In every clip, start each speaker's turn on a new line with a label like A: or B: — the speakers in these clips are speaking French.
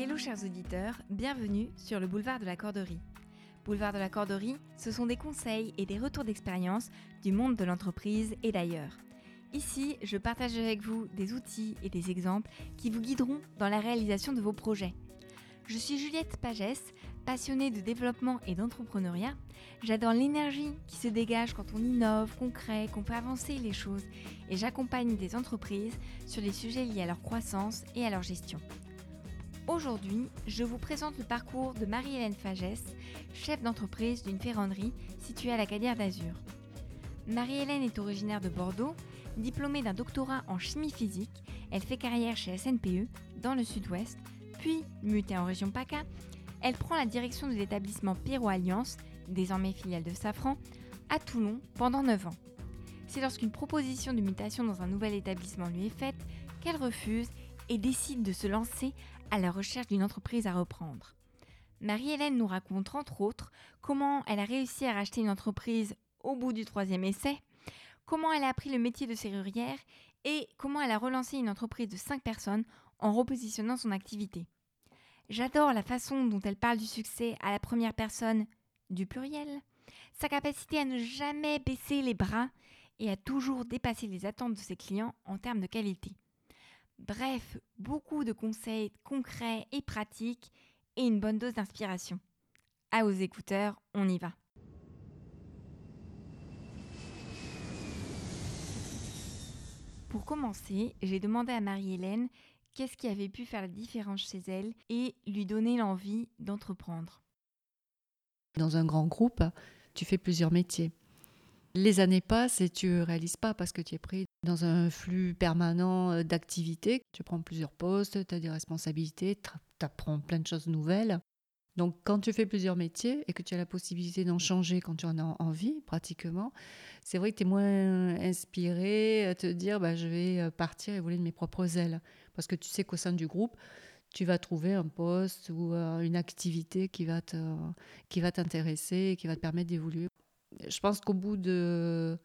A: Hello chers auditeurs, bienvenue sur le boulevard de la Corderie. Boulevard de la Corderie, ce sont des conseils et des retours d'expérience du monde de l'entreprise et d'ailleurs. Ici, je partage avec vous des outils et des exemples qui vous guideront dans la réalisation de vos projets. Je suis Juliette Pagès, passionnée de développement et d'entrepreneuriat. J'adore l'énergie qui se dégage quand on innove, qu'on crée, qu'on fait avancer les choses et j'accompagne des entreprises sur les sujets liés à leur croissance et à leur gestion. Aujourd'hui, je vous présente le parcours de Marie-Hélène Fagès, chef d'entreprise d'une ferronnerie située à la Cadière d'Azur. Marie-Hélène est originaire de Bordeaux, diplômée d'un doctorat en chimie physique. Elle fait carrière chez SNPE dans le sud-ouest, puis mutée en région PACA. Elle prend la direction de l'établissement Pierrot Alliance, désormais filiale de Safran, à Toulon pendant 9 ans. C'est lorsqu'une proposition de mutation dans un nouvel établissement lui est faite qu'elle refuse et décide de se lancer à la recherche d'une entreprise à reprendre. Marie-Hélène nous raconte entre autres comment elle a réussi à racheter une entreprise au bout du troisième essai, comment elle a appris le métier de serrurière et comment elle a relancé une entreprise de 5 personnes en repositionnant son activité. J'adore la façon dont elle parle du succès à la première personne du pluriel, sa capacité à ne jamais baisser les bras et à toujours dépasser les attentes de ses clients en termes de qualité. Bref, beaucoup de conseils concrets et pratiques et une bonne dose d'inspiration. À vos écouteurs, on y va. Pour commencer, j'ai demandé à Marie-Hélène qu'est-ce qui avait pu faire la différence chez elle et lui donner l'envie d'entreprendre.
B: Dans un grand groupe, tu fais plusieurs métiers. Les années passent et tu ne réalises pas parce que tu es pris dans un flux permanent euh, d'activités. Tu prends plusieurs postes, tu as des responsabilités, tu apprends plein de choses nouvelles. Donc quand tu fais plusieurs métiers et que tu as la possibilité d'en changer quand tu en as envie, pratiquement, c'est vrai que tu es moins inspiré à te dire bah, je vais euh, partir et voler de mes propres ailes. Parce que tu sais qu'au sein du groupe, tu vas trouver un poste ou euh, une activité qui va t'intéresser et qui va te permettre d'évoluer. Je pense qu'au bout de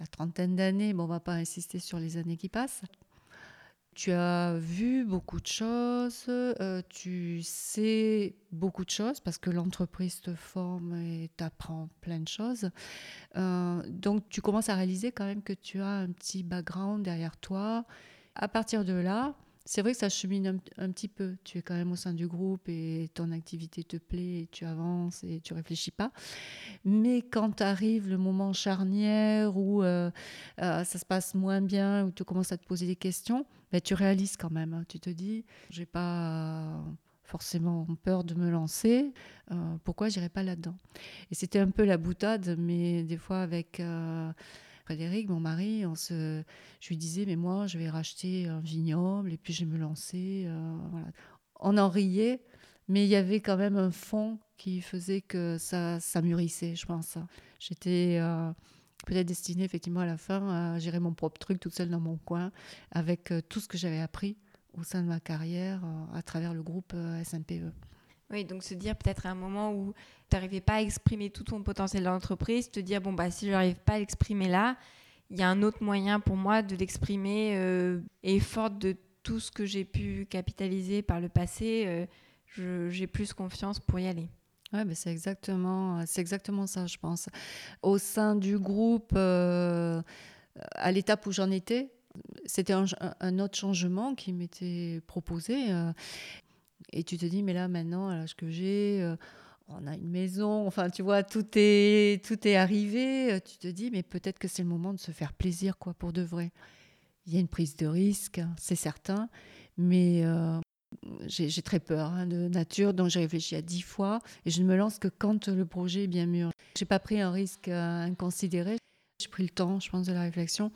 B: la trentaine d'années, bon, on va pas insister sur les années qui passent. Tu as vu beaucoup de choses, euh, tu sais beaucoup de choses parce que l'entreprise te forme et t'apprend plein de choses. Euh, donc tu commences à réaliser quand même que tu as un petit background derrière toi. À partir de là, c'est vrai que ça chemine un, petit peu. Tu es quand même au sein du groupe et ton activité te plaît, et tu avances et tu réfléchis pas. Mais quand arrive le moment charnière où euh, euh, ça se passe moins bien, où tu commences à te poser des questions, ben, tu réalises quand même. Hein. Tu te dis, j'ai pas forcément peur de me lancer, euh, pourquoi j'irai pas là-dedans? Et c'était un peu la boutade, mais des fois avec Frédéric, mon mari, on se, je lui disais, mais moi, je vais racheter un vignoble et puis je vais me lancer. Euh, on en riait, mais il y avait quand même un fond qui faisait que ça, ça mûrissait, je pense. J'étais euh, peut-être destinée effectivement à la fin à gérer mon propre truc toute seule dans mon coin avec euh, tout ce que j'avais appris au sein de ma carrière à travers le groupe SNPE.
A: Oui, donc se dire peut-être à un moment où tu n'arrivais pas à exprimer tout ton potentiel dans l'entreprise, te dire, bon, bah, si je n'arrive pas à l'exprimer là, il y a un autre moyen pour moi de l'exprimer euh, et forte de tout ce que j'ai pu capitaliser par le passé, euh, j'ai plus confiance pour y aller.
B: Oui, mais c'est exactement, exactement ça, je pense. Au sein du groupe, euh, à l'étape où j'en étais, c'était un, autre changement qui m'était proposé. Et tu te dis, mais là, maintenant, à l'âge que j'ai, euh, on a une maison, enfin, tu vois, tout est, tout est arrivé. Tu te dis, mais peut-être que c'est le moment de se faire plaisir, quoi, pour de vrai. Il y a une prise de risque, c'est certain, mais euh, j'ai très peur hein, de nature, donc j'ai réfléchi à dix fois et je ne me lance que quand le projet est bien mûr. J'ai pas pris un risque euh, inconsidéré. J'ai pris le temps, je pense, de la réflexion.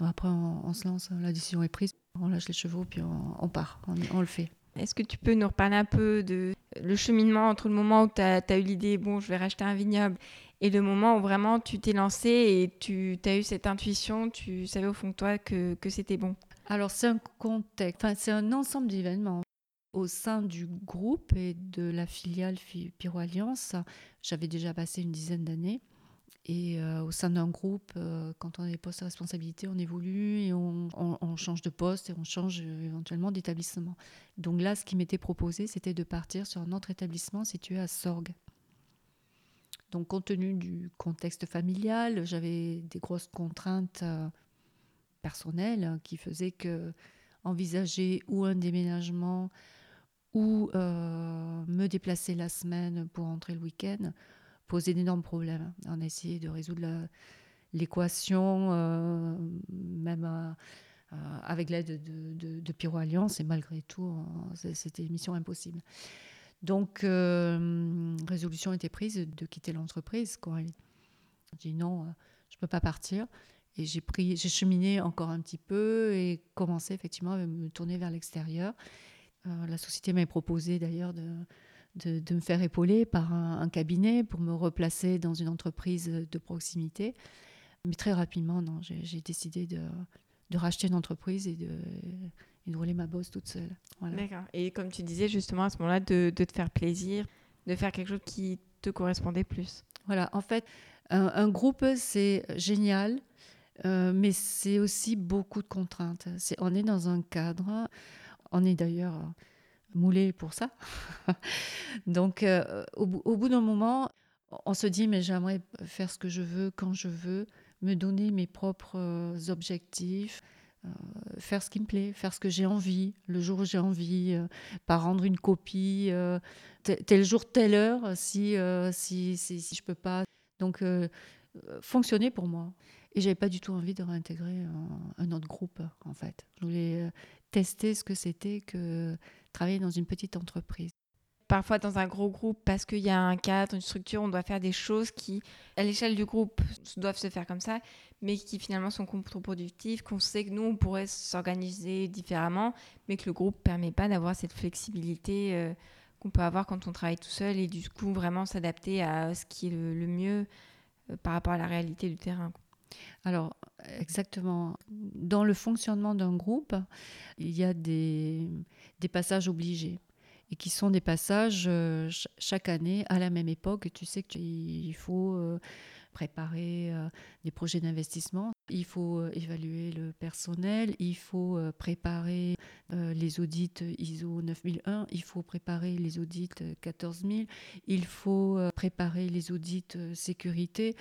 B: Après, on, se lance, la décision est prise, on lâche les chevaux, puis on, part, on le fait.
A: Est-ce que tu peux nous reparler un peu de le cheminement entre le moment où tu as, eu l'idée, bon, je vais racheter un vignoble, et le moment où vraiment tu t'es lancé et tu as eu cette intuition, tu savais au fond de toi que, que c'était bon?
B: Alors, c'est un contexte, enfin, c'est un ensemble d'événements. Au sein du groupe et de la filiale Piro Alliance, j'avais déjà passé une dizaine d'années. Et euh, au sein d'un groupe, euh, quand on a des postes de responsabilité, on évolue et on, change de poste et on change euh, éventuellement d'établissement. Donc là, ce qui m'était proposé, c'était de partir sur un autre établissement situé à Sorgue. Donc compte tenu du contexte familial, j'avais des grosses contraintes personnelles qui faisaient que envisager ou un déménagement ou me déplacer la semaine pour rentrer le week-end d'énormes problèmes. On a essayé de résoudre l'équation, euh, même euh, avec l'aide de, de, Pyro Alliance, et malgré tout, c'était mission impossible. Donc, résolution était prise de quitter l'entreprise. J'ai dit non, je ne peux pas partir. Et j'ai j'ai cheminé encore un petit peu et commencé effectivement à me tourner vers l'extérieur. Euh, la société m'a proposé d'ailleurs de, de, me faire épauler par un, cabinet pour me replacer dans une entreprise de proximité. Mais très rapidement, non, j'ai décidé de, de, racheter une entreprise et de, de rouler ma bosse toute seule.
A: D'accord. Et comme tu disais justement à ce moment-là, de, de, te faire plaisir, de faire quelque chose qui te correspondait plus.
B: Voilà, en fait, un, groupe, c'est génial. Euh, mais c'est aussi beaucoup de contraintes. on est dans un cadre on est d'ailleurs moulé pour ça. Donc, euh, au, bout d'un moment, on se dit, mais j'aimerais faire ce que je veux, quand je veux, me donner mes propres euh, objectifs, faire ce qui me plaît, faire ce que j'ai envie, le jour où j'ai envie, pas rendre une copie, tel jour, telle heure, si, si, si, si je peux pas. Donc, fonctionner pour moi. Et j'avais pas du tout envie de réintégrer un, autre groupe, en fait. Je voulais tester ce que c'était que travailler dans une petite entreprise.
A: Parfois dans un gros groupe, parce qu'il y a un cadre, une structure, on doit faire des choses qui, à l'échelle du groupe, doivent se faire comme ça, mais qui finalement sont contre-productives, qu'on sait que nous, on pourrait s'organiser différemment, mais que le groupe ne permet pas d'avoir cette flexibilité euh, qu'on peut avoir quand on travaille tout seul et du coup vraiment s'adapter à ce qui est le, mieux euh, par rapport à la réalité du terrain.
B: Alors, exactement. Dans le fonctionnement d'un groupe, il y a des, passages obligés et qui sont des passages euh, chaque année à la même époque. Tu sais qu'il faut euh, préparer euh, des projets d'investissement, il faut évaluer le personnel, il faut préparer les audits ISO 9001, il faut préparer les audits 14000, il faut préparer les audits sécurité.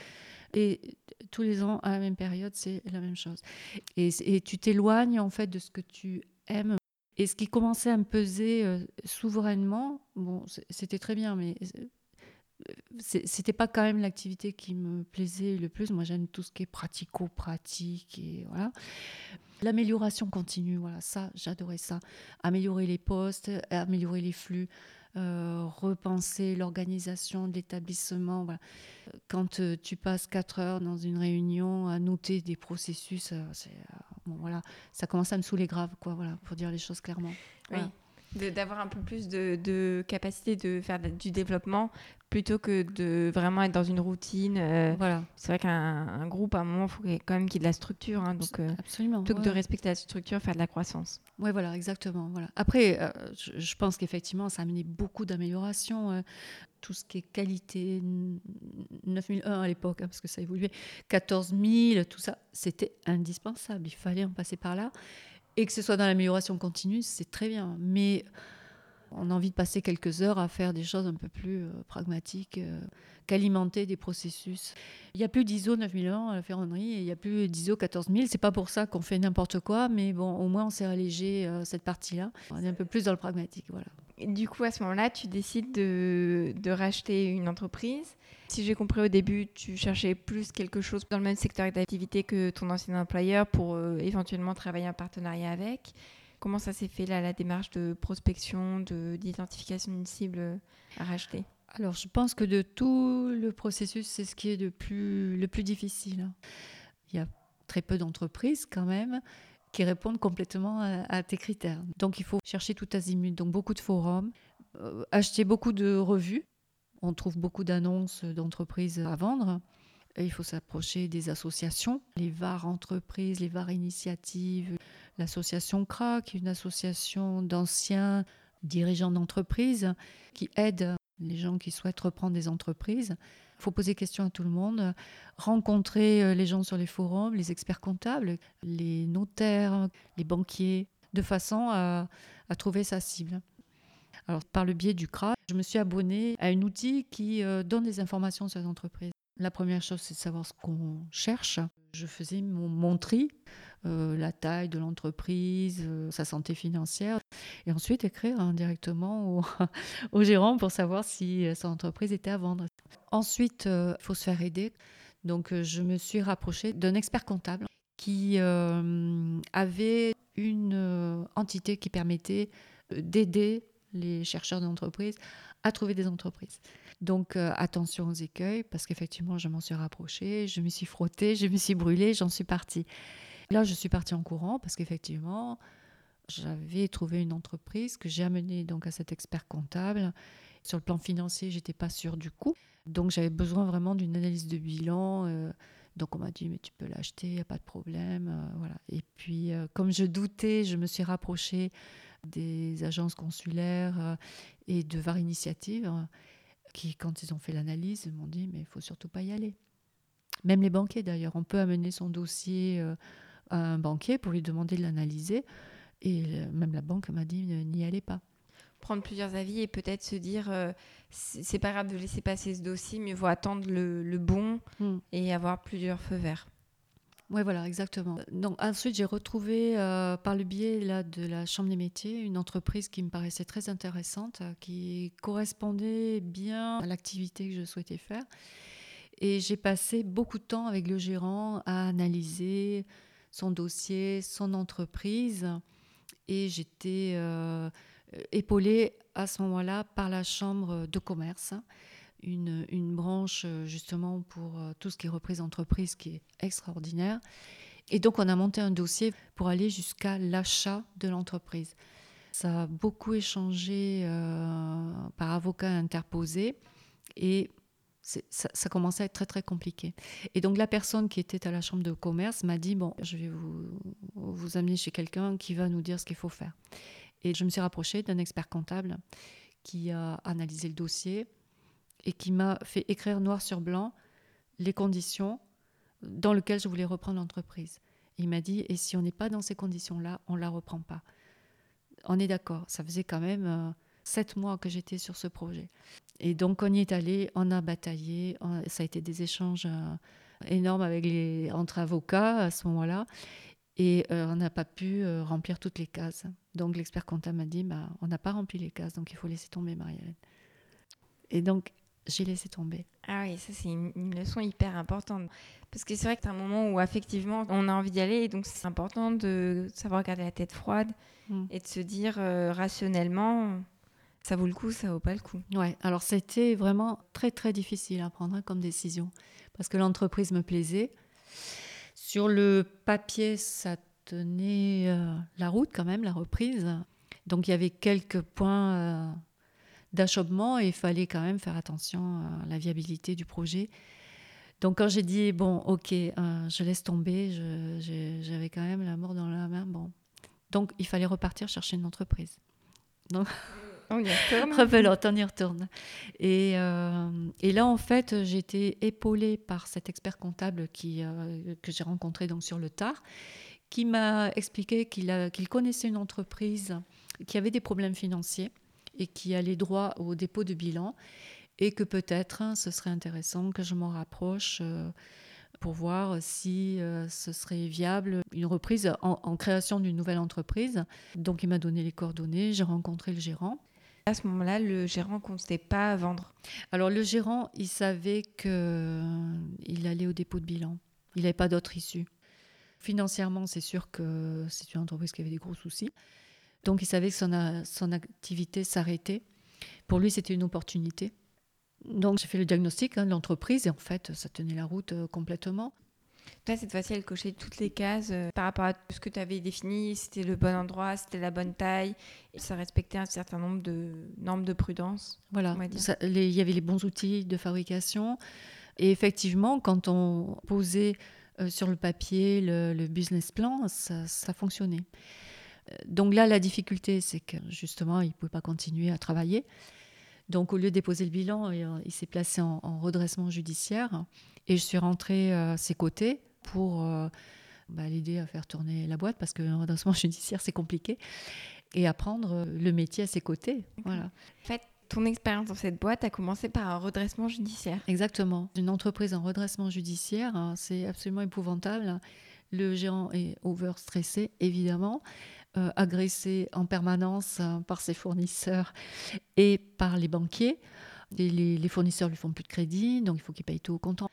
B: Et tous les ans, à la même période, c'est la même chose. Et, tu t'éloignes en fait de ce que tu aimes. Et ce qui commençait à me peser euh, souverainement, bon, c'était très bien, mais c'était pas quand même l'activité qui me plaisait le plus. Moi, j'aime tout ce qui est pratico-pratique et voilà. L'amélioration continue, voilà, ça, j'adorais ça. Améliorer les postes, améliorer les flux, euh, repenser l'organisation de l'établissement. Quand euh, tu passes quatre heures dans une réunion à noter des processus, euh, voilà, ça commence à me saouler grave, quoi, voilà, pour dire les choses clairement.
A: Oui d'avoir un peu plus de, de, capacité de faire du développement plutôt que de vraiment être dans une routine. Euh, voilà. C'est vrai qu'un groupe, à un moment, il faut quand même qu'il y ait de la structure. Hein, donc, euh, Absolument. Plutôt que de respecter la structure, faire de la croissance.
B: Oui, voilà, exactement. Voilà. Après, euh, je, pense qu'effectivement, ça a amené beaucoup d'améliorations. tout ce qui est qualité, 9001 à l'époque, hein, parce que ça a évolué, 14000, tout ça, c'était indispensable. Il fallait en passer par là. Et que ce soit dans l'amélioration continue, c'est très bien. Mais on a envie de passer quelques heures à faire des choses un peu plus euh, pragmatiques, euh, qu'alimenter des processus. Il n'y a plus d'ISO 9001 à la ferronnerie et il n'y a plus d'ISO 14000. C'est pas pour ça qu'on fait n'importe quoi, mais bon, au moins on s'est allégé euh, cette partie-là. On est un peu plus dans le pragmatique, voilà.
A: du coup, à ce moment-là, tu décides de, de racheter une entreprise. Si j'ai compris au début, tu cherchais plus quelque chose dans le même secteur d'activité que ton ancien employeur pour éventuellement travailler en partenariat avec. Comment ça s'est fait là, la démarche de prospection, d'identification d'une cible à racheter?
B: Alors, je pense que de tout le processus, c'est ce qui est le plus, le plus difficile. Il y a très peu d'entreprises quand même qui répondent complètement à, tes critères. Donc, il faut chercher tout azimut. Donc, beaucoup de forums, euh, acheter beaucoup de revues. On trouve beaucoup d'annonces d'entreprises à vendre. Il faut s'approcher des associations, les VAR entreprises, les VAR initiatives, l'association CRAC, une association d'anciens dirigeants d'entreprises qui aide les gens qui souhaitent reprendre des entreprises Il faut poser question à tout le monde, rencontrer euh, les gens sur les forums, les experts comptables, les notaires, les banquiers, de façon à, trouver sa cible. Alors, par le biais du CRA, je me suis abonnée à un outil qui euh, donne des informations sur les entreprises. La première chose, c'est de savoir ce qu'on cherche. Je faisais mon, tri, euh, la taille de l'entreprise, sa santé financière, et ensuite écrire directement au, gérant pour savoir si son entreprise était à vendre. Ensuite, il faut se faire aider. Donc, je me suis rapprochée d'un expert comptable qui avait une entité qui permettait d'aider les chercheurs d'entreprise à trouver des entreprises. Donc attention aux écueils, parce qu'effectivement, je m'en suis rapprochée, je me suis frottée, je me suis brûlée, j'en suis partie. Là, je suis partie en courant, parce qu'effectivement, j'avais trouvé une entreprise que j'ai amenée donc à cet expert comptable. Sur le plan financier, j'étais pas sûre du coût. Donc j'avais besoin vraiment d'une analyse de bilan. Euh, donc on m'a dit mais tu peux l'acheter, il n'y a pas de problème. Euh, voilà. Et puis euh, comme je doutais, je me suis rapprochée des agences consulaires et de VAR Initiative qui quand ils ont fait l'analyse m'ont dit mais il faut surtout pas y aller. Même les banquiers d'ailleurs, on peut amener son dossier à un banquier pour lui demander de l'analyser. Et même la banque m'a dit n'y allez pas
A: prendre plusieurs avis et peut-être se dire euh, c'est pas grave de laisser passer ce dossier, mais il faut attendre le, bon hmm. et avoir plusieurs feux verts.
B: Oui, voilà, exactement. Donc, ensuite, j'ai retrouvé euh, par le biais là, de la Chambre des métiers une entreprise qui me paraissait très intéressante, qui correspondait bien à l'activité que je souhaitais faire. Et j'ai passé beaucoup de temps avec le gérant à analyser son dossier, son entreprise. Et j'étais. Euh, euh, épaulée à ce moment-là par la Chambre de commerce, une, branche euh, justement pour euh, tout ce qui est reprise entreprise qui est extraordinaire. Et donc on a monté un dossier pour aller jusqu'à l'achat de l'entreprise. Ça a beaucoup échangé par avocat interposé et ça, ça, commençait à être très très compliqué. Et donc la personne qui était à la chambre de commerce m'a dit, bon, je vais vous, vous amener chez quelqu'un qui va nous dire ce qu'il faut faire. Et je me suis rapprochée d'un expert comptable qui a analysé le dossier et qui m'a fait écrire noir sur blanc les conditions dans lesquelles je voulais reprendre l'entreprise. Il m'a dit, et si on n'est pas dans ces conditions-là, on ne la reprend pas. On est d'accord, ça faisait quand même euh, sept mois que j'étais sur ce projet. Et donc on y est allé, on a bataillé, ça a été des échanges euh, énormes avec les, entre avocats à ce moment-là. Et euh, on n'a pas pu remplir toutes les cases. Donc l'expert comptable m'a dit, bah, on n'a pas rempli les cases, donc il faut laisser tomber Marie-Hélène. Et donc j'ai laissé tomber.
A: Ah oui, ça c'est une, leçon hyper importante. Parce que c'est vrai que c'est un moment où effectivement on a envie d'y aller, et donc c'est important de savoir garder la tête froide mm. et de se dire euh, rationnellement, ça vaut le coup, ça vaut pas le coup.
B: Ouais, alors c'était vraiment très très difficile à prendre hein, comme décision. Parce que l'entreprise me plaisait. Sur le papier, ça tenait euh, la route quand même, la reprise. Donc il y avait quelques points euh, d'achoppement et il fallait quand même faire attention à la viabilité du projet. Donc quand j'ai dit, bon, ok, euh, je laisse tomber, j'avais quand même la mort dans la main. Bon. Donc il fallait repartir chercher une entreprise. Donc,
A: on y retourne.
B: Rebelote, on y retourne. Et, euh, et là, en fait, j'ai été épaulée par cet expert comptable qui, euh, que j'ai rencontré donc sur le tard, qui m'a expliqué qu'il qu'il connaissait une entreprise qui avait des problèmes financiers et qui allait droit au dépôt de bilan et que peut-être hein, ce serait intéressant que je m'en rapproche euh, pour voir si ce serait viable une reprise en, en création d'une nouvelle entreprise. Donc il m'a donné les coordonnées, j'ai rencontré le gérant
A: à ce moment-là, le gérant ne comptait pas vendre
B: Alors le gérant, il savait qu'il euh, allait au dépôt de bilan. Il n'avait pas d'autre issue. Financièrement, c'est sûr que c'est une entreprise qui avait des gros soucis. Donc il savait que son, son activité s'arrêtait. Pour lui, c'était une opportunité. Donc j'ai fait le diagnostic hein, de l'entreprise et en fait, ça tenait la route euh, complètement.
A: Là, cette fois-ci, elle cochait toutes les cases euh, par rapport à ce que tu avais défini. C'était le bon endroit, c'était la bonne taille. Et ça respectait un certain nombre de normes de prudence.
B: Voilà. il y avait les bons outils de fabrication. Et effectivement, quand on posait euh, sur le papier le, business plan, ça, ça, fonctionnait. Euh, donc là, la difficulté, c'est que justement, il ne pouvait pas continuer à travailler. Donc au lieu de déposer le bilan, il s'est placé en, redressement judiciaire et je suis rentrée à ses côtés pour bah, l'aider à faire tourner la boîte parce qu'un redressement judiciaire c'est compliqué et apprendre le métier à ses côtés. Voilà.
A: En fait, ton expérience dans cette boîte a commencé par un redressement judiciaire.
B: Exactement. Une entreprise en redressement judiciaire, hein, c'est absolument épouvantable. Le gérant est overstressé, évidemment, euh, agressé en permanence hein, par ses fournisseurs et par les banquiers. les, les, fournisseurs lui font plus de crédit, donc il faut qu'il paye tout au comptant.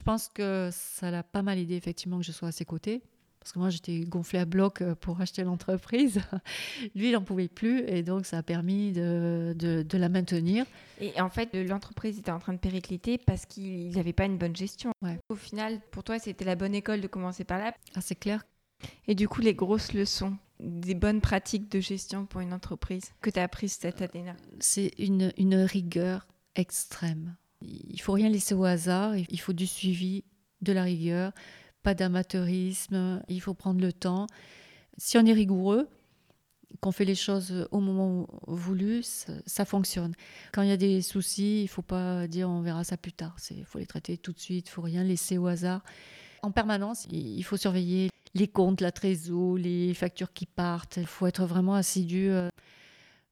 B: Je pense que ça l'a pas mal aidé, effectivement, que je sois à ses côtés parce que moi j'étais gonflée à bloc euh, pour acheter l'entreprise. Lui, il n'en pouvait plus et donc ça a permis de, de, la maintenir.
A: Et en fait, l'entreprise était en train de péricliter parce qu'il n'avait pas une bonne gestion. Au final, pour toi, c'était la bonne école de commencer par là.
B: Ah, c'est clair.
A: Et du coup, les grosses leçons, des bonnes pratiques de gestion pour une entreprise que tu as apprises cette année-là?
B: C'est une, une rigueur extrême. Il faut rien laisser au hasard, il faut du suivi, de la rigueur pas d'amateurisme, il faut prendre le temps. Si on est rigoureux, qu'on fait les choses au moment voulu, ça, fonctionne. Quand il y a des soucis, il faut pas dire on verra ça plus tard. Il faut les traiter tout de suite, il faut rien laisser au hasard. En permanence, il faut surveiller les comptes, la trésor, les factures qui partent. Il faut être vraiment assidu. Euh.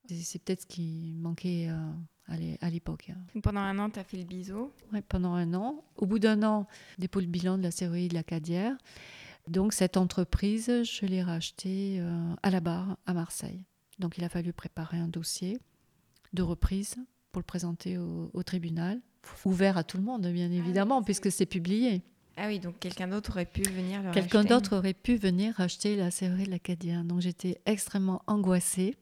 B: C'est peut-être ce qui manquait euh, à l'époque.
A: Hein. Pendant un an, tu as fait le biseau
B: Oui, pendant un an. Au bout d'un an, dépôt le bilan de la série de la Cadière. Donc cette entreprise, je l'ai rachetée euh, à la barre à Marseille. Donc il a fallu préparer un dossier de reprise pour le présenter au, tribunal, ouvert à tout le monde bien ah évidemment, puisque c'est publié.
A: Ah oui, donc quelqu'un d'autre aurait pu venir
B: Quelqu'un d'autre aurait pu venir acheter la série de l'Acadien. Donc j'étais extrêmement angoissée.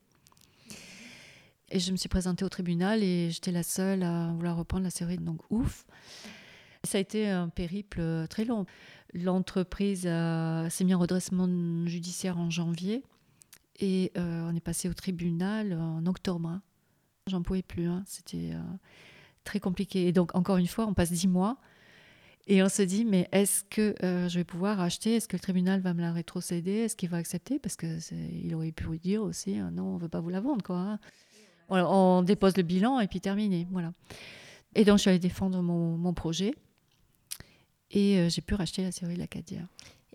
B: Et je me suis présentée au tribunal et j'étais la seule à vouloir reprendre la série, donc ouf. Ça a été un périple euh, très long. L'entreprise s'est mise en redressement judiciaire en janvier et euh, on est passé au tribunal en octobre. Hein. J'en pouvais plus, hein. c'était euh, très compliqué. Et donc, encore une fois, on passe dix mois et on se dit, mais est-ce que je vais pouvoir acheter Est-ce que le tribunal va me la rétrocéder? Est-ce qu'il va accepter? Parce qu'il aurait pu dire aussi, non, on ne veut pas vous la vendre. Quoi, hein on dépose le bilan et puis terminé. Voilà. Et donc, je suis allée défendre mon, projet et euh, j'ai pu racheter la série de l'Acadia.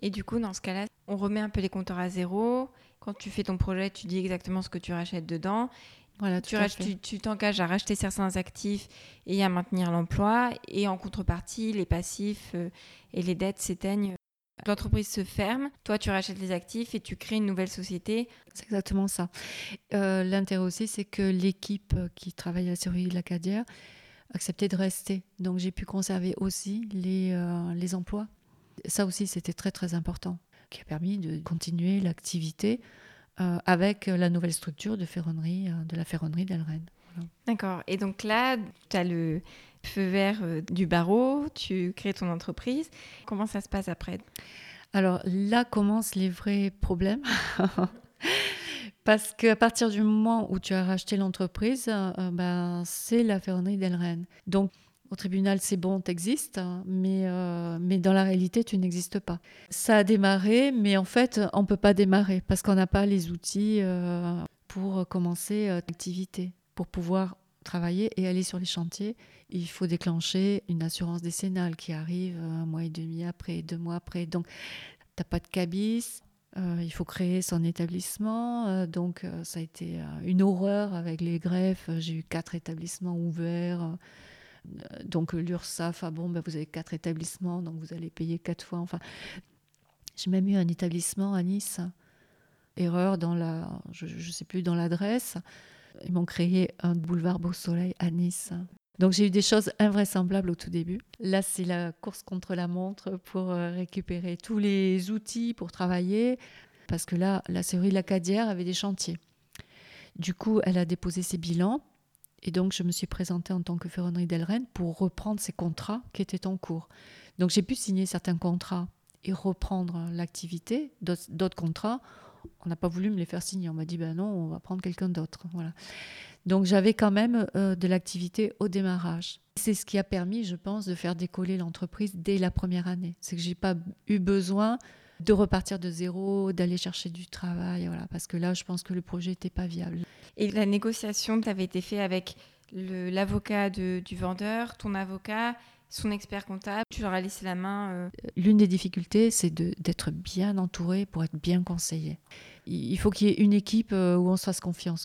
A: Et du coup, dans ce cas-là, on remet un peu les compteurs à zéro. Quand tu fais ton projet, tu dis exactement ce que tu rachètes dedans. Voilà, tu, tu t'engages à racheter certains actifs et à maintenir l'emploi. Et en contrepartie, les passifs euh, et les dettes s'éteignent L'entreprise se ferme, toi tu rachètes les actifs et tu crées une nouvelle société.
B: C'est exactement ça. Euh, l'intérêt aussi, c'est que l'équipe qui travaille à la série de l'Acadière acceptait de rester. Donc j'ai pu conserver aussi les, euh, les emplois. Ça aussi, c'était très très important, qui a permis de continuer l'activité euh, avec la nouvelle structure de ferronnerie, de la ferronnerie d'Elren.
A: D'accord. Et donc là, tu as le, feu vert euh, du barreau, tu crées ton entreprise. Comment ça se passe après?
B: Alors là commencent les vrais problèmes. Parce qu'à partir du moment où tu as racheté l'entreprise, euh, ben, c'est la ferronnerie d'Elren. Donc, au tribunal, c'est bon, tu existes, mais, euh, mais dans la réalité, tu n'existes pas. Ça a démarré, mais en fait, on ne peut pas démarrer parce qu'on n'a pas les outils pour commencer l'activité, pour pouvoir travailler et aller sur les chantiers, il faut déclencher une assurance décennale qui arrive un mois et demi après, deux mois après. Donc, tu n'as pas de cabis, euh, il faut créer son établissement. Euh, donc, euh, ça a été une horreur avec les greffes. J'ai eu quatre établissements ouverts. Donc, l'URSSAF, ah bon, ben, vous avez quatre établissements, donc vous allez payer quatre fois. Enfin, j'ai même eu un établissement à Nice. Erreur dans la, je ne sais plus, dans l'adresse. Ils m'ont créé un boulevard Beau Soleil à Nice. Donc j'ai eu des choses invraisemblables au tout début. Là, c'est la course contre la montre pour euh, récupérer tous les outils pour travailler, parce que là, la série Lacadière avait des chantiers. Du coup, elle a déposé ses bilans, et donc je me suis présentée en tant que ferronnerie d'Elren pour reprendre ces contrats qui étaient en cours. Donc j'ai pu signer certains contrats et reprendre l'activité, d'autres contrats on n'a pas voulu me les faire signer. On m'a dit, ben non, on va prendre quelqu'un d'autre. Voilà. Donc j'avais quand même euh, de l'activité au démarrage. C'est ce qui a permis, je pense, de faire décoller l'entreprise dès la première année. C'est que j'ai pas eu besoin de repartir de zéro, d'aller chercher du travail, voilà, parce que là, je pense que le projet n'était pas viable.
A: Et la négociation, tu avais été fait avec l'avocat du vendeur, ton avocat, son expert comptable, tu leur as laissé la main. Euh.
B: L'une des difficultés, c'est d'être bien entouré pour être bien conseillé. Il faut qu'il y ait une équipe euh, où on se fasse confiance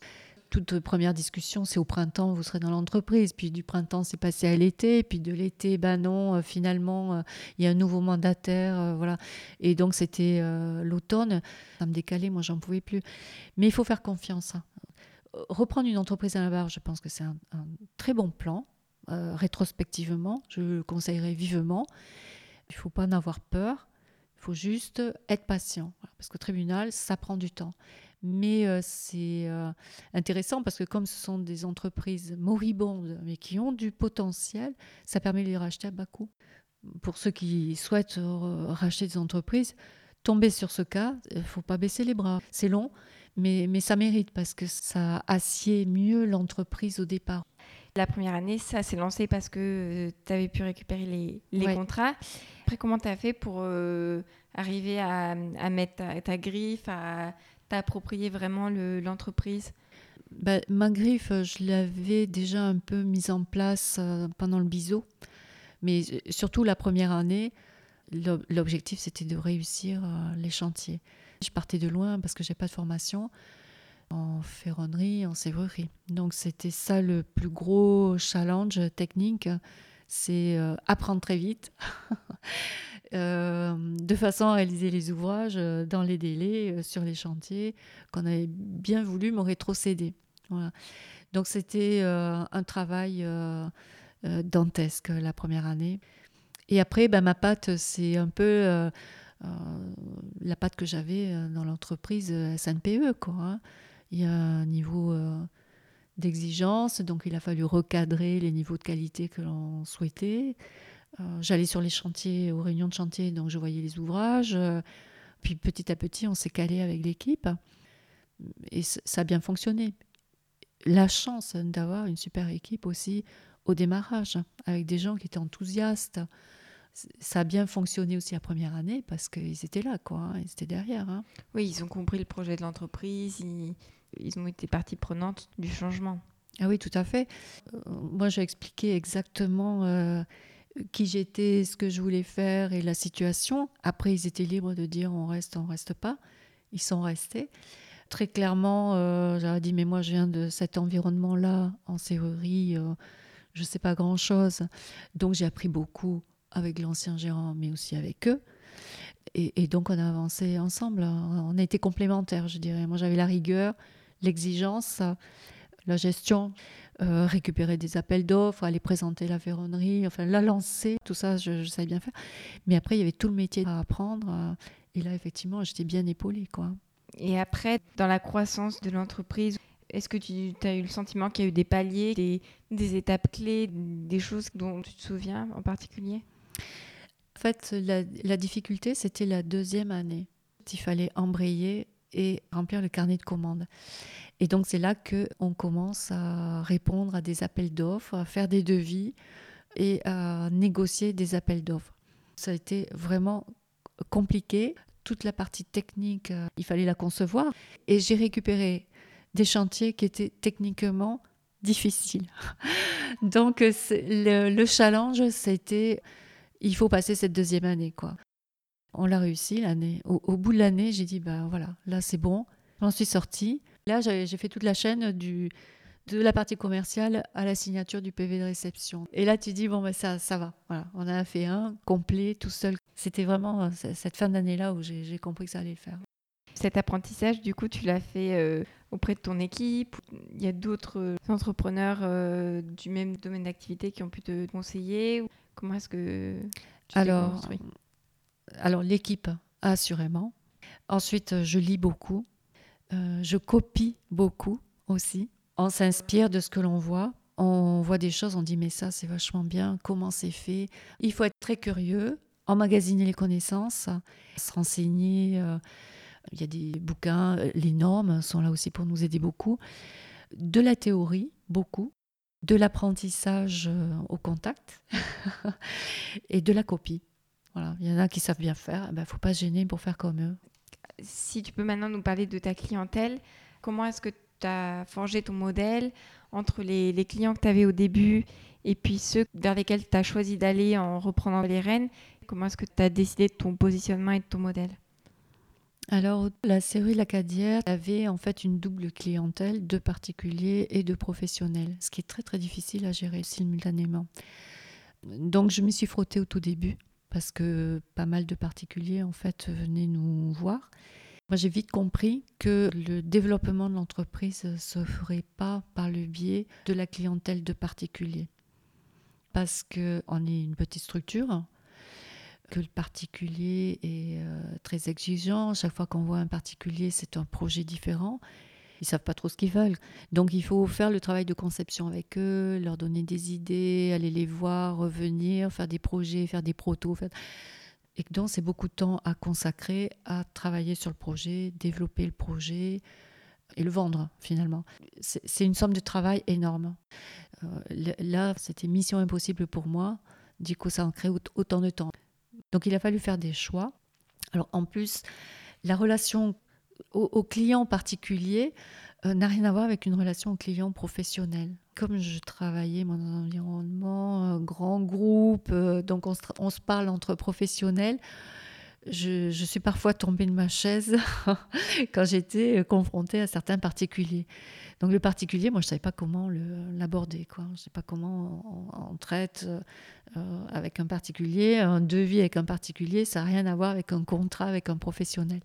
B: toute première discussion, c'est au printemps, vous serez dans l'entreprise. Puis du printemps, c'est passé à l'été. Puis de l'été, ben non, euh, finalement, euh, il y a un nouveau mandataire. Euh, voilà. Et donc, c'était l'automne. Ça me décalait, moi, j'en pouvais plus. Mais il faut faire confiance. Hein. Reprendre une entreprise à la barre, je pense que c'est un, très bon plan. rétrospectivement, je le conseillerais vivement. Il ne faut pas en avoir peur. Il faut juste être patient. Parce qu'au tribunal, ça prend du temps. Mais euh, c'est euh, intéressant parce que comme ce sont des entreprises moribondes, mais qui ont du potentiel, ça permet de les racheter à bas coût. Pour ceux qui souhaitent euh, racheter des entreprises, tomber sur ce cas, il ne faut pas baisser les bras. C'est long, mais, mais ça mérite parce que ça assied mieux l'entreprise au départ.
A: La première année, ça s'est lancé parce que tu avais pu récupérer les, les contrats. Après, comment tu as fait pour arriver à, à mettre ta, ta, griffe, à approprié vraiment l'entreprise?
B: Bah, Ma griffe, je l'avais déjà un peu mise en place euh, pendant le biseau. Mais euh, surtout la première année, l'objectif c'était de réussir euh, les chantiers. Je partais de loin parce que j'ai pas de formation en ferronnerie, en serrurerie. Donc c'était ça le plus gros challenge technique, c'est apprendre très vite. Euh, de façon à réaliser les ouvrages euh, dans les délais euh, sur les chantiers qu'on avait bien voulu me rétrocéder. Voilà. Donc c'était un travail dantesque la première année. Et après, ben, ma patte, c'est un peu la patte que j'avais dans l'entreprise SNPE. Quoi, hein. Il y a un niveau d'exigence, donc il a fallu recadrer les niveaux de qualité que l'on souhaitait. Euh, j'allais sur les chantiers, aux réunions de chantier, donc je voyais les ouvrages. Euh, puis petit à petit, on s'est calé avec l'équipe. Et ça a bien fonctionné. La chance d'avoir une super équipe aussi au démarrage, avec des gens qui étaient enthousiastes. Ça a bien fonctionné aussi la première année parce qu'ils étaient là, quoi. Hein, ils étaient derrière. Hein.
A: Oui, ils ont compris le projet de l'entreprise. Ils, ont été partie prenante du changement.
B: Ah oui, tout à fait. Euh, moi, j'ai expliqué exactement qui j'étais, ce que je voulais faire et la situation. Après, ils étaient libres de dire on reste, on reste pas. Ils sont restés. Très clairement, euh, dit mais moi je viens de cet environnement-là en serrurerie, euh, je ne sais pas grand-chose. Donc j'ai appris beaucoup avec l'ancien gérant, mais aussi avec eux. Et, et, donc on a avancé ensemble. On a été complémentaires, je dirais. Moi j'avais la rigueur, l'exigence, la gestion. Euh, récupérer des appels d'offres, aller présenter la ferronnerie, enfin la lancer, tout ça, je, savais bien faire. Mais après, il y avait tout le métier à apprendre. Euh, et là, effectivement, j'étais bien épaulée. Quoi.
A: Et après, dans la croissance de l'entreprise, est-ce que tu as eu le sentiment qu'il y a eu des paliers, des, étapes clés, des choses dont tu te souviens en particulier?
B: En fait, la, la difficulté, c'était la deuxième année. Il fallait embrayer et remplir le carnet de commandes. Et donc c'est là qu'on commence à répondre à des appels d'offres, à faire des devis et à négocier des appels d'offres. Ça a été vraiment compliqué. Toute la partie technique, euh, il fallait la concevoir. Et j'ai récupéré des chantiers qui étaient techniquement difficiles. Donc le, le challenge, c'était il faut passer cette deuxième année. On l'a réussi l'année. Au, au, bout de l'année, j'ai dit, ben voilà, là c'est bon, j'en suis sortie. Là, j'ai fait toute la chaîne du, de la partie commerciale à la signature du PV de réception. Et là, tu dis, bon, ben, ça, ça va. Voilà, on a fait un complet, tout seul. C'était vraiment euh, cette fin d'année-là où j'ai compris que ça allait le faire.
A: Cet apprentissage, du coup, tu l'as fait euh, auprès de ton équipe. Il y a d'autres euh, entrepreneurs du même domaine d'activité qui ont pu te conseiller. Comment est-ce que tu alors, construit?
B: Alors, l'équipe, assurément. Ensuite, je lis beaucoup. Euh, je copie beaucoup aussi. On s'inspire de ce que l'on voit. On voit des choses, on dit mais ça c'est vachement bien, comment c'est fait? Il faut être très curieux, emmagasiner les connaissances, se renseigner. Euh, il y a des bouquins, euh, les normes sont là aussi pour nous aider beaucoup. De la théorie, beaucoup. De l'apprentissage au contact et de la copie. Voilà. Il y en a qui savent bien faire, il eh ne ben, faut pas se gêner pour faire comme eux.
A: Si tu peux maintenant nous parler de ta clientèle, comment est-ce que tu as forgé ton modèle entre les, clients que tu avais au début et puis ceux vers lesquels tu as choisi d'aller en reprenant les rênes? Comment est-ce que tu as décidé de ton positionnement et de ton modèle?
B: Alors, la série Lacadière avait en fait une double clientèle de particuliers et de professionnels, ce qui est très très difficile à gérer simultanément. Donc, je m'y suis frottée au tout début parce que pas mal de particuliers en fait venaient nous voir. Moi, j'ai vite compris que le développement de l'entreprise ne se ferait pas par le biais de la clientèle de particuliers. Parce qu'on est une petite structure, que le particulier est euh, très exigeant. Chaque fois qu'on voit un particulier, c'est un projet différent. Ils savent pas trop ce qu'ils veulent. Donc il faut faire le travail de conception avec eux, leur donner des idées, aller les voir, revenir, faire des projets, faire des protos. Et donc c'est beaucoup de temps à consacrer à travailler sur le projet, développer le projet et le vendre finalement. C'est une somme de travail énorme. Euh, là, c'était mission impossible pour moi. Du coup, ça en crée autant de temps. Donc il a fallu faire des choix. Alors en plus, la relation au, client particulier euh, n'a rien à voir avec une relation au client professionnel. Comme je travaillais dans un environnement, un grand groupe, euh, donc on se, parle entre professionnels, je, suis parfois tombée de ma chaise quand j'étais confrontée à certains particuliers. Donc le particulier, moi je ne savais pas comment l'aborder. Je ne sais pas comment on, traite euh, avec un particulier, un devis avec un particulier, ça n'a rien à voir avec un contrat avec un professionnel.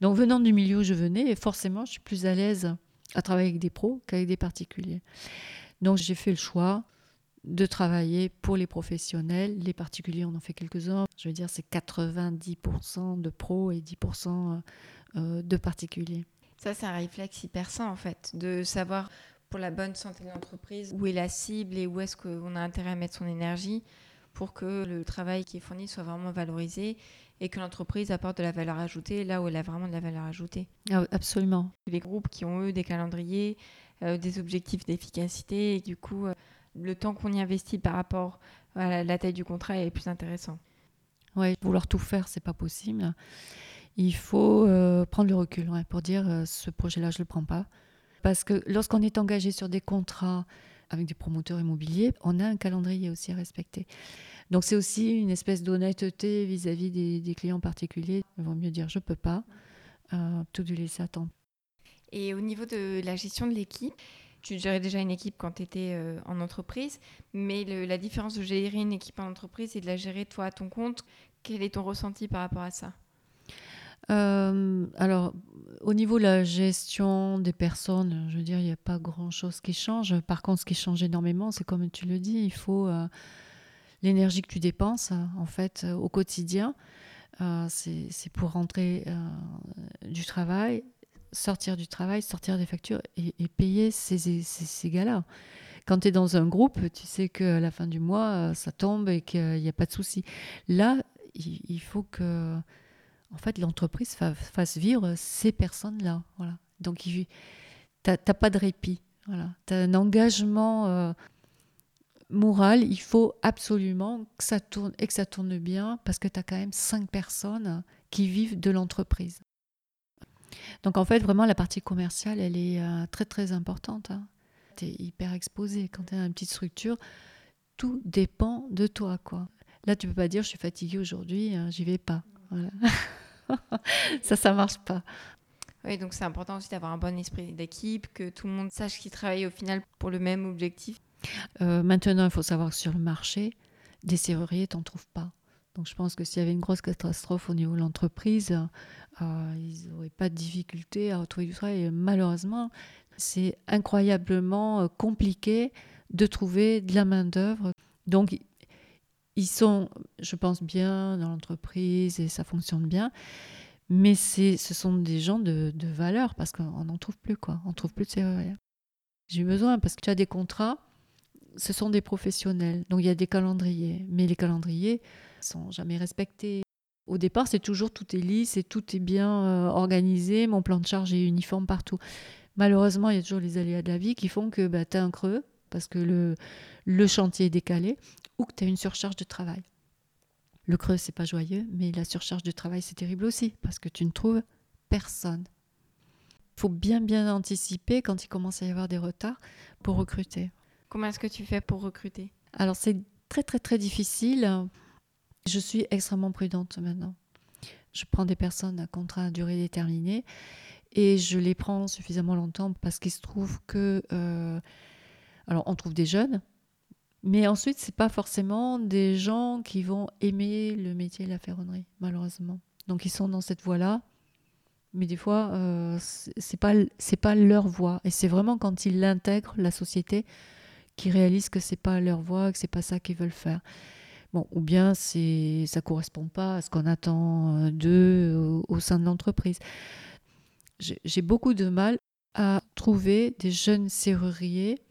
B: Donc venant du milieu où je venais, forcément je suis plus à l'aise à travailler avec des pros qu'avec des particuliers. Donc j'ai fait le choix de travailler pour les professionnels. Les particuliers, on en fait quelques-uns. Je veux dire, c'est 90% de pros et 10% euh, de particuliers.
A: Ça, c'est un réflexe hyper sain, en fait, de savoir pour la bonne santé de l'entreprise où est la cible et où est-ce qu'on a intérêt à mettre son énergie pour que le travail qui est fourni soit vraiment valorisé et que l'entreprise apporte de la valeur ajoutée là où elle a vraiment de la valeur ajoutée.
B: Ah absolument.
A: Les groupes qui ont, eux, des calendriers, euh, des objectifs d'efficacité, et du coup, euh, le temps qu'on y investit par rapport à la, taille du contrat est plus intéressant.
B: Oui, vouloir tout faire, c'est pas possible il faut euh, prendre le recul pour dire ce projet-là, je ne le prends pas. Parce que lorsqu'on est engagé sur des contrats avec des promoteurs immobiliers, on a un calendrier aussi à respecter. Donc c'est aussi une espèce d'honnêteté vis-à-vis des, clients particuliers. Il vaut mieux dire je ne peux pas, euh, tout de laisser attendre.
A: Et au niveau de la gestion de l'équipe, tu gérais déjà une équipe quand tu étais en entreprise, mais la différence de gérer une équipe en entreprise et de la gérer toi à ton compte, quel est ton ressenti par rapport à ça?
B: Euh, alors, au niveau de la gestion des personnes, je veux dire, il n'y a pas grand-chose qui change. Par contre, ce qui change énormément, c'est comme tu le dis, il faut euh, l'énergie que tu dépenses, en fait, au quotidien. Euh, c'est pour rentrer du travail, sortir du travail, sortir des factures et, payer ces, ces gars-là. Quand tu es dans un groupe, tu sais qu'à la fin du mois, ça tombe et qu'il n'y a pas de souci. Là, il faut que en fait, l'entreprise fasse vivre ces personnes-là. Voilà. Donc, tu n'as pas de répit. Voilà. Tu as un engagement euh, moral. Il faut absolument que ça tourne et que ça tourne bien parce que tu as quand même cinq personnes qui vivent de l'entreprise. Donc, en fait, vraiment, la partie commerciale, elle est euh, très, très importante. Hein. Tu es hyper exposé. Quand tu as une petite structure, tout dépend de toi. quoi. Là, tu peux pas dire je suis fatiguée aujourd'hui, hein, j'y vais pas. ça, ça marche pas.
A: Oui, donc c'est important aussi d'avoir un bon esprit d'équipe, que tout le monde sache qu'ils travaillent au final pour le même objectif.
B: Euh, maintenant, il faut savoir que sur le marché, des serruriers, tu n'en trouves pas. Donc je pense que s'il y avait une grosse catastrophe au niveau de l'entreprise, euh, ils n'auraient pas de difficulté à retrouver du travail. malheureusement, c'est incroyablement euh, compliqué de trouver de la main-d'œuvre. Donc ils sont, je pense, bien dans l'entreprise et ça fonctionne bien. Mais ce sont des gens de, valeur parce qu'on n'en trouve plus, quoi. On trouve plus de CRE. J'ai eu besoin parce que tu as des contrats, ce sont des professionnels. Donc il y a des calendriers. Mais les calendriers sont jamais respectés. Au départ, c'est toujours tout est lisse et tout est bien euh, organisé. Mon plan de charge est uniforme partout. Malheureusement, il y a toujours les aléas de la vie qui font que bah, tu as un creux parce que le, le chantier est décalé ou que tu as une surcharge de travail. Le creux, c'est pas joyeux, mais la surcharge de travail, c'est terrible aussi, parce que tu ne trouves personne. Il faut bien bien anticiper quand il commence à y avoir des retards pour recruter.
A: Comment est-ce que tu fais pour recruter?
B: Alors c'est très très très difficile. Je suis extrêmement prudente maintenant. Je prends des personnes à contrat à durée déterminée et je les prends suffisamment longtemps parce qu'il se trouve que... Euh, alors on trouve des jeunes, mais ensuite, c'est pas forcément des gens qui vont aimer le métier de la ferronnerie, malheureusement. Donc ils sont dans cette voie-là, mais des fois, euh, c'est pas pas leur voie. Et c'est vraiment quand ils l'intègrent la société qu'ils réalisent que c'est pas leur voie, que c'est pas ça qu'ils veulent faire. Bon, ou bien c'est ça correspond pas à ce qu'on attend euh, d'eux au sein de l'entreprise. J'ai beaucoup de mal à trouver des jeunes serruriers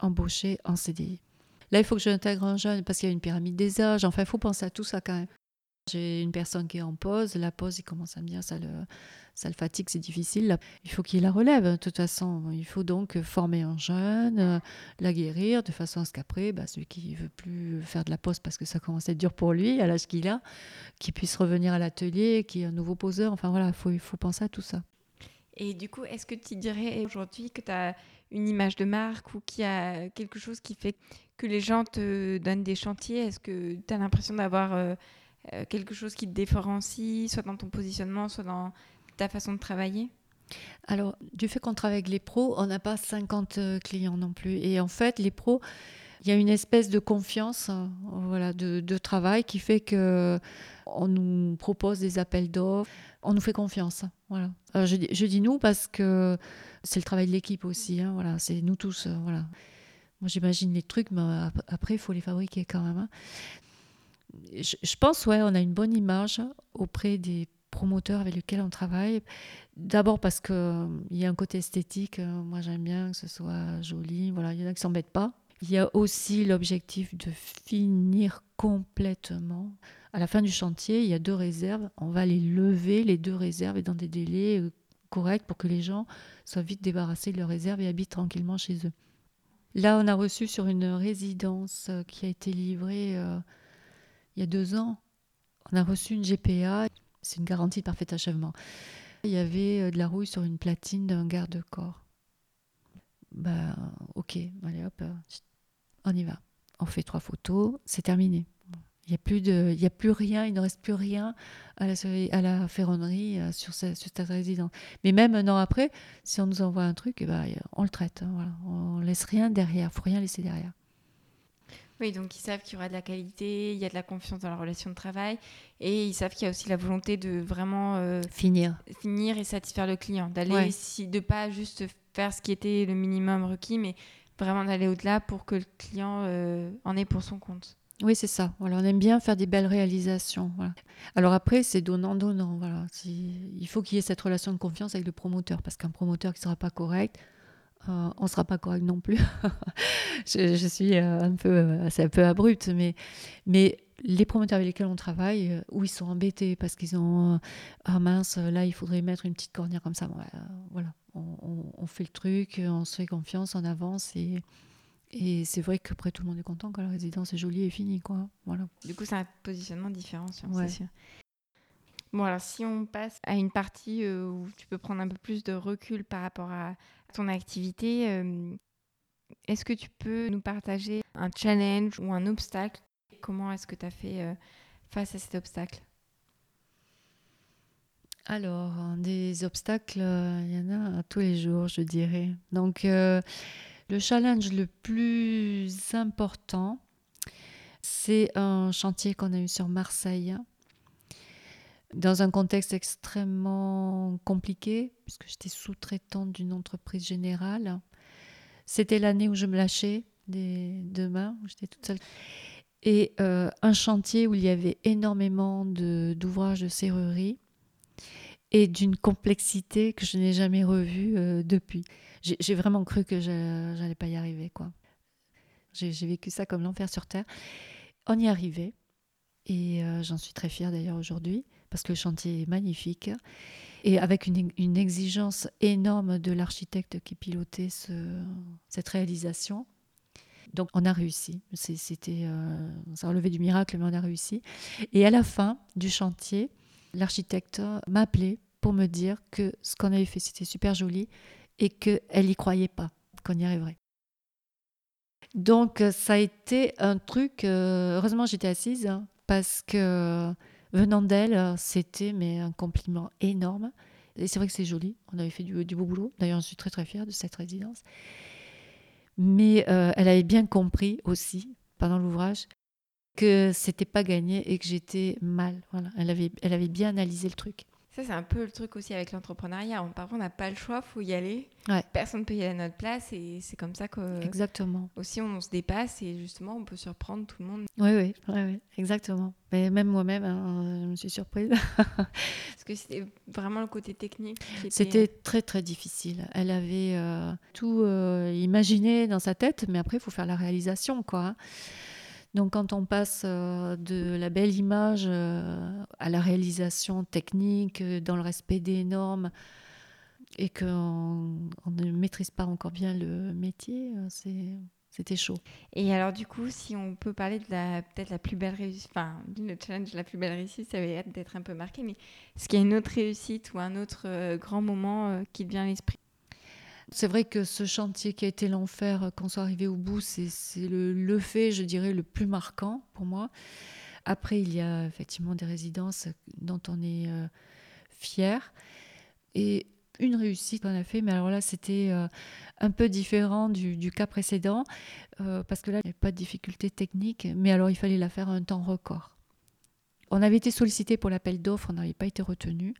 B: embauchés en CDI. Là, il faut que j'intègre un jeune parce qu'il y a une pyramide des âges. Enfin, il faut penser à tout ça quand même. J'ai une personne qui est en pause. La pause, il commence à me dire ça le, ça le fatigue, c'est difficile. Il faut qu'il la relève. De toute façon, il faut donc former un jeune, euh, la guérir de façon à ce qu'après, bah, celui qui veut plus faire de la pause parce que ça commence à être dur pour lui, à l'âge qu'il a, qu'il puisse revenir à l'atelier, qu'il y ait un nouveau poseur. Enfin voilà, faut, il faut penser à tout ça.
A: Et du coup, est-ce que tu dirais aujourd'hui que tu as une image de marque ou qu'il y a quelque chose qui fait que les gens te donnent des chantiers? Est-ce que tu as l'impression d'avoir euh, euh, quelque chose qui te différencie, soit dans ton positionnement, soit dans ta façon de travailler?
B: Alors, du fait qu'on travaille avec les pros, on n'a pas 50 euh, clients non plus. Et en fait, les pros, il y a une espèce de confiance voilà, de, travail qui fait que on nous propose des appels d'offres, on nous fait confiance. Voilà. je, je, dis nous parce que c'est le travail de l'équipe aussi. Hein, voilà, c'est nous tous. voilà. Moi, j'imagine les trucs, mais après, il faut les fabriquer quand même. Hein. Je, pense, ouais, on a une bonne image auprès des promoteurs avec lesquels on travaille. D'abord parce qu'il euh, y a un côté esthétique. Euh, moi, j'aime bien que ce soit joli. Voilà, il y en a qui s'embêtent pas. Il y a aussi l'objectif de finir complètement. À la fin du chantier, il y a deux réserves. On va les lever, les deux réserves, et dans des délais euh, corrects pour que les gens soient vite débarrassés de leurs réserves et habitent tranquillement chez eux. Là, on a reçu sur une résidence euh, qui a été livrée euh, il y a deux ans, on a reçu une GPA, c'est une garantie de parfait achèvement. Il y avait euh, de la rouille sur une platine d'un garde-corps. Ben, ok, allez hop, on y va. On fait trois photos, c'est terminé. Il n'y a, plus de, il y a plus rien, il ne reste plus rien à la, à la ferronnerie euh, sur, cette, sur, cette résidence. Mais même un an après, si on nous envoie un truc, eh ben, on le traite. Hein, voilà. On laisse rien derrière, il ne faut rien laisser derrière.
A: Oui, donc ils savent qu'il y aura de la qualité, il y a de la confiance dans la relation de travail, et ils savent qu'il y a aussi la volonté de vraiment
B: euh, finir,
A: finir et satisfaire le client, d'aller si, de pas juste faire ce qui était le minimum requis, mais vraiment d'aller au-delà pour que le client euh, en ait pour son compte.
B: Oui, c'est ça. Voilà, on aime bien faire des belles réalisations. Alors après, c'est donnant-donnant. Il faut qu'il y ait cette relation de confiance avec le promoteur, parce qu'un promoteur qui ne sera pas correct, euh, on ne sera pas correct non plus. je, suis euh, un peu, euh, c'est un peu abrupte, mais, les promoteurs avec lesquels on travaille, où ils sont embêtés parce qu'ils ont ah mince, là il faudrait mettre une petite cornière comme ça. voilà, on, on, fait le truc, on se fait confiance, on avance et et c'est vrai qu'après, tout le monde est content quand la résidence est jolie et finie. Quoi. Voilà.
A: Du coup, c'est un positionnement différent, c'est sûr. Bon, alors si on passe à une partie euh, où tu peux prendre un peu plus de recul par rapport à ton activité, euh, est-ce que tu peux nous partager un challenge ou un obstacle? Comment est-ce que tu as fait euh, face à cet obstacle?
B: Alors, des obstacles, il y en a tous les jours, je dirais. Donc, le challenge le plus important, c'est un chantier qu'on a eu sur Marseille, dans un contexte extrêmement compliqué, puisque j'étais sous-traitante d'une entreprise générale. C'était l'année où je me lâchais des deux où j'étais toute seule. Et euh, un chantier où il y avait énormément d'ouvrages de, serrurerie et d'une complexité que je n'ai jamais revue euh, depuis j'ai vraiment cru que j'allais pas y arriver. quoi. J'ai vécu ça comme l'enfer sur Terre. On y arrivait. Et euh, j'en suis très fière d'ailleurs aujourd'hui, parce que le chantier est magnifique. Et avec une, exigence énorme de l'architecte qui pilotait ce, cette réalisation. Donc on a réussi. C'était, ça relevait du miracle, mais on a réussi. Et à la fin du chantier, l'architecte m'a appelé pour me dire que ce qu'on avait fait, c'était super joli et qu'elle n'y croyait pas qu'on y arriverait. Donc ça a été un truc, heureusement j'étais assise, hein, parce que venant d'elle, c'était mais un compliment énorme. Et c'est vrai que c'est joli, on avait fait du, du beau boulot. D'ailleurs, je suis très très fière de cette résidence. Mais euh, elle avait bien compris aussi, pendant l'ouvrage, que c'était pas gagné et que j'étais mal. Voilà. Elle, avait, elle avait bien analysé le truc.
A: Ça, c'est un peu le truc aussi avec l'entrepreneuriat. Parfois, on n'a pas le choix, faut y aller. Personne ne peut y aller à notre place et c'est comme ça que.
B: Exactement.
A: Aussi, on, se dépasse et justement, on peut surprendre tout le monde.
B: Oui, oui, oui, exactement. Mais même moi-même, hein, je me suis surprise.
A: Parce que c'était vraiment le côté technique.
B: C'était très, très difficile. Elle avait euh, tout euh, imaginé dans sa tête, mais après, il faut faire la réalisation, quoi. Donc quand on passe euh, de la belle image euh, à la réalisation technique, euh, dans le respect des normes, et qu'on ne maîtrise pas encore bien le métier, c'était chaud.
A: Et alors du coup, si on peut parler de la peut-être la plus belle réussite, enfin le challenge la plus belle réussite, ça va être d'être un peu marqué, mais est-ce qu'il y a une autre réussite ou un autre grand moment qui te vient à l'esprit?
B: C'est vrai que ce chantier qui a été l'enfer, euh, qu'on soit arrivé au bout, c'est le, fait, je dirais, le plus marquant pour moi. Après, il y a effectivement des résidences dont on est euh, fier. Et une réussite qu'on a fait, mais alors là, c'était euh, un peu différent du, cas précédent, parce que là, il n'y avait pas de difficulté technique, mais alors il fallait la faire à un temps record. On avait été sollicité pour l'appel d'offres, on n'avait pas été retenu,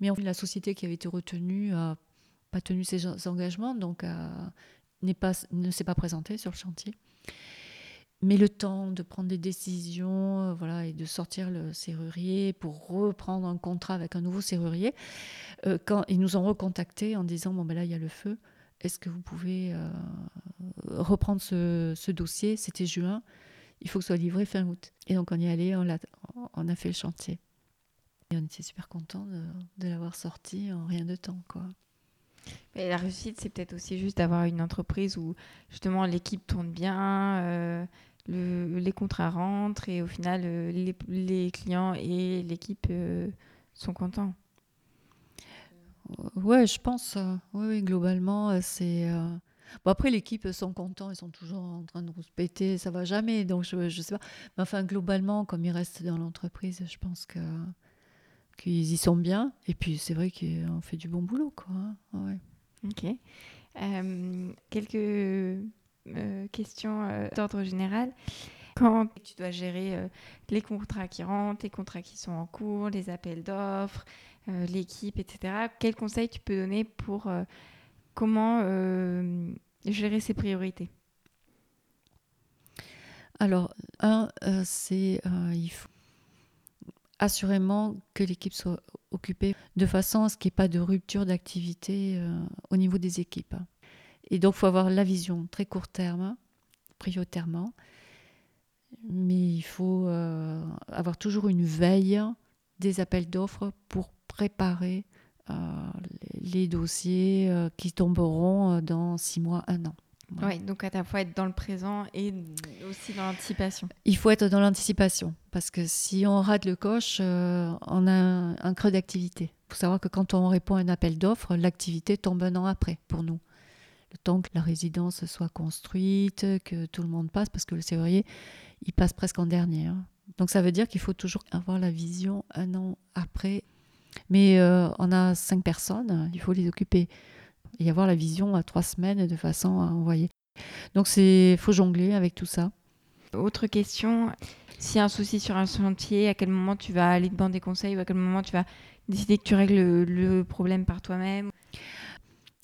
B: mais la société qui avait été retenue a pas tenu ses engagements, donc euh, pas, ne s'est pas présenté sur le chantier. Mais le temps de prendre des décisions euh, voilà, et de sortir le serrurier pour reprendre un contrat avec un nouveau serrurier, euh, quand ils nous ont recontactés en disant Bon, ben là, il y a le feu, est-ce que vous pouvez reprendre ce, dossier? C'était juin, il faut que ce soit livré fin août. Et donc, on y est allé, on a fait le chantier. Et on était super contents de, de l'avoir sorti en rien de temps. quoi
A: la réussite, c'est peut-être aussi juste d'avoir une entreprise où justement l'équipe tourne bien, euh, les contrats rentrent et au final euh, les, clients et l'équipe euh, sont contents.
B: Ouais, je pense. oui, globalement, c'est. Bon, après, l'équipe sont contents, ils sont toujours en train de se péter, ça va jamais, donc je, je sais pas. Mais enfin, globalement, comme ils restent dans l'entreprise, je pense que qu'ils y sont bien. Et puis, c'est vrai qu'on fait du bon boulot, quoi. Hein. Ouais.
A: Ok. Euh, quelques euh, questions euh, d'ordre général. Quand tu dois gérer les contrats qui rentrent, les contrats qui sont en cours, les appels d'offres, l'équipe, etc., quels conseils tu peux donner pour comment gérer ses priorités?
B: Alors, un, c'est il faut assurément que l'équipe soit occupée de façon à ce qu'il n'y ait pas de rupture d'activité euh, au niveau des équipes. Et donc, il faut avoir la vision très court terme, prioritairement, mais il faut euh, avoir toujours une veille des appels d'offres pour préparer euh, les dossiers qui tomberont dans six mois, un an.
A: Oui, donc à la fois être dans le présent et aussi dans l'anticipation.
B: Il faut être dans l'anticipation, parce que si on rate le coche, euh, on a un, creux d'activité. Il faut savoir que quand on répond à un appel d'offres, l'activité tombe un an après pour nous. Le temps que la résidence soit construite, que tout le monde passe, parce que le février, il passe presque en dernier. Hein. Donc ça veut dire qu'il faut toujours avoir la vision un an après. Mais euh, on a cinq personnes, il faut les occuper et avoir la vision à trois semaines de façon à envoyer. Donc c'est faut jongler avec tout ça.
A: Autre question, s'il y a un souci sur un chantier, à quel moment tu vas aller demander des conseils ou à quel moment tu vas décider que tu règles le, problème par toi-même?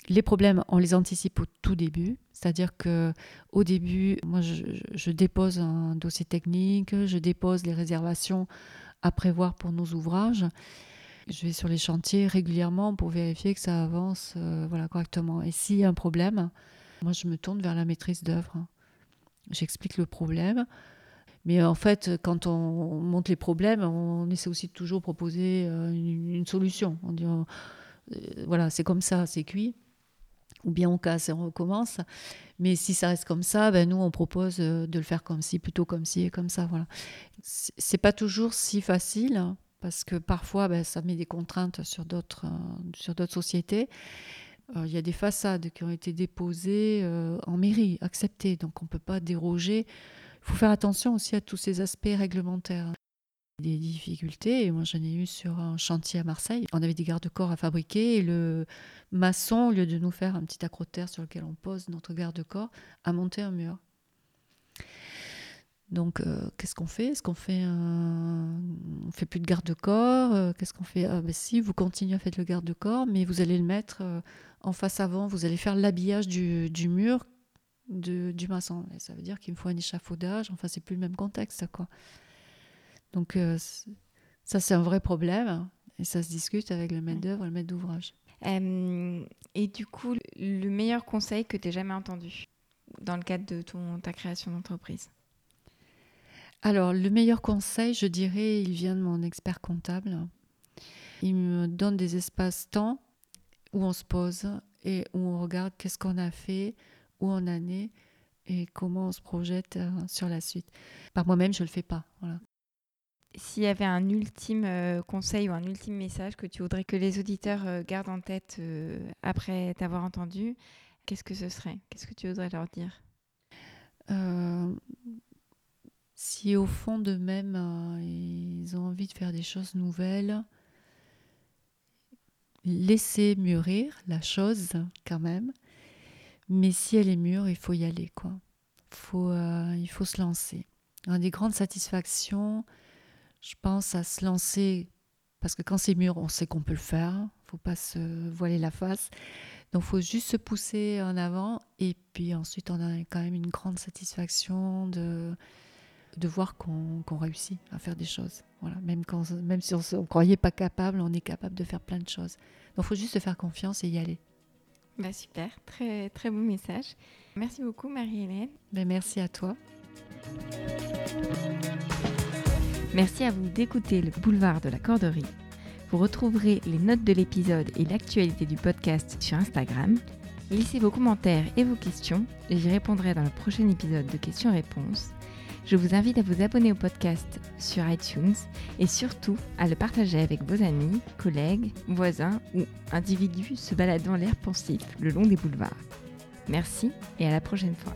B: Les problèmes, on les anticipe au tout début. C'est-à-dire que au début, moi, je, je, dépose un dossier technique, je dépose les réservations à prévoir pour nos ouvrages. Je vais sur les chantiers régulièrement pour vérifier que ça avance euh, voilà, correctement. Et s'il y a un problème, moi je me tourne vers la maîtrise d'œuvre. J'explique le problème. Mais en fait, quand on monte les problèmes, on essaie aussi de toujours proposer euh, une, solution. On dit, euh, voilà, c'est comme ça, c'est cuit. ou bien on casse et on recommence. Mais si ça reste comme ça, ben nous on propose de le faire comme ci, plutôt comme ci et comme ça. Voilà. C'est pas toujours si facile parce que parfois ben, ça met des contraintes sur d'autres d'autres sociétés. Euh, il y a des façades qui ont été déposées euh, en mairie, acceptées, donc on ne peut pas déroger. Il faut faire attention aussi à tous ces aspects réglementaires. Des difficultés, moi j'en ai eu sur un chantier à Marseille. On avait des garde-corps à fabriquer et le maçon, au lieu de nous faire un petit accroterre sur lequel on pose notre garde-corps, a monté un mur. Donc, euh, qu'est-ce qu'on fait? Est-ce qu'on fait un... On fait plus de garde-corps? Qu'est-ce qu'on fait? Ah ben si, vous continuez à faire le garde-corps, mais vous allez le mettre en face avant, vous allez faire l'habillage du, mur du maçon. Et ça veut dire qu'il me faut un échafaudage. Enfin, c'est plus le même contexte, quoi. Donc, euh, ça, c'est un vrai problème. Et ça se discute avec le maître d'œuvre le maître d'ouvrage.
A: Euh, et du coup, le meilleur conseil que tu aies jamais entendu dans le cadre de ton, ta création d'entreprise?
B: Alors, le meilleur conseil, je dirais, il vient de mon expert comptable. Il me donne des espaces-temps où on se pose et où on regarde qu'est-ce qu'on a fait, où on en est et comment on se projette euh, sur la suite. Par moi-même, je ne le fais pas. Voilà.
A: S'il y avait un ultime euh, conseil ou un ultime message que tu voudrais que les auditeurs euh, gardent en tête après t'avoir entendu, qu'est-ce que ce serait? Qu'est-ce que tu voudrais leur dire?
B: Si au fond d'eux-mêmes, ils ont envie de faire des choses nouvelles, laisser mûrir la chose quand même. Mais si elle est mûre, il faut y aller. Quoi. Faut, euh, il faut se lancer. Une des grandes satisfactions, je pense à se lancer, parce que quand c'est mûr, on sait qu'on peut le faire. Faut pas se voiler la face. Donc faut juste se pousser en avant. Et puis ensuite, on a quand même une grande satisfaction de, de voir qu'on réussit à faire des choses. Voilà, même, quand, même si on ne croyait pas capable, on est capable de faire plein de choses. Donc il faut juste se faire confiance et y aller.
A: Bah super, très, très bon message. Merci beaucoup Marie-Hélène.
B: Ben merci à toi.
A: Merci à vous d'écouter le boulevard de la corderie. Vous retrouverez les notes de l'épisode et l'actualité du podcast sur Instagram. Laissez vos commentaires et vos questions et j'y répondrai dans le prochain épisode de questions-réponses. Je vous invite à vous abonner au podcast sur iTunes et surtout à le partager avec vos amis, collègues, voisins ou individus se baladant l'air pensif le long des boulevards. Merci et à la prochaine fois.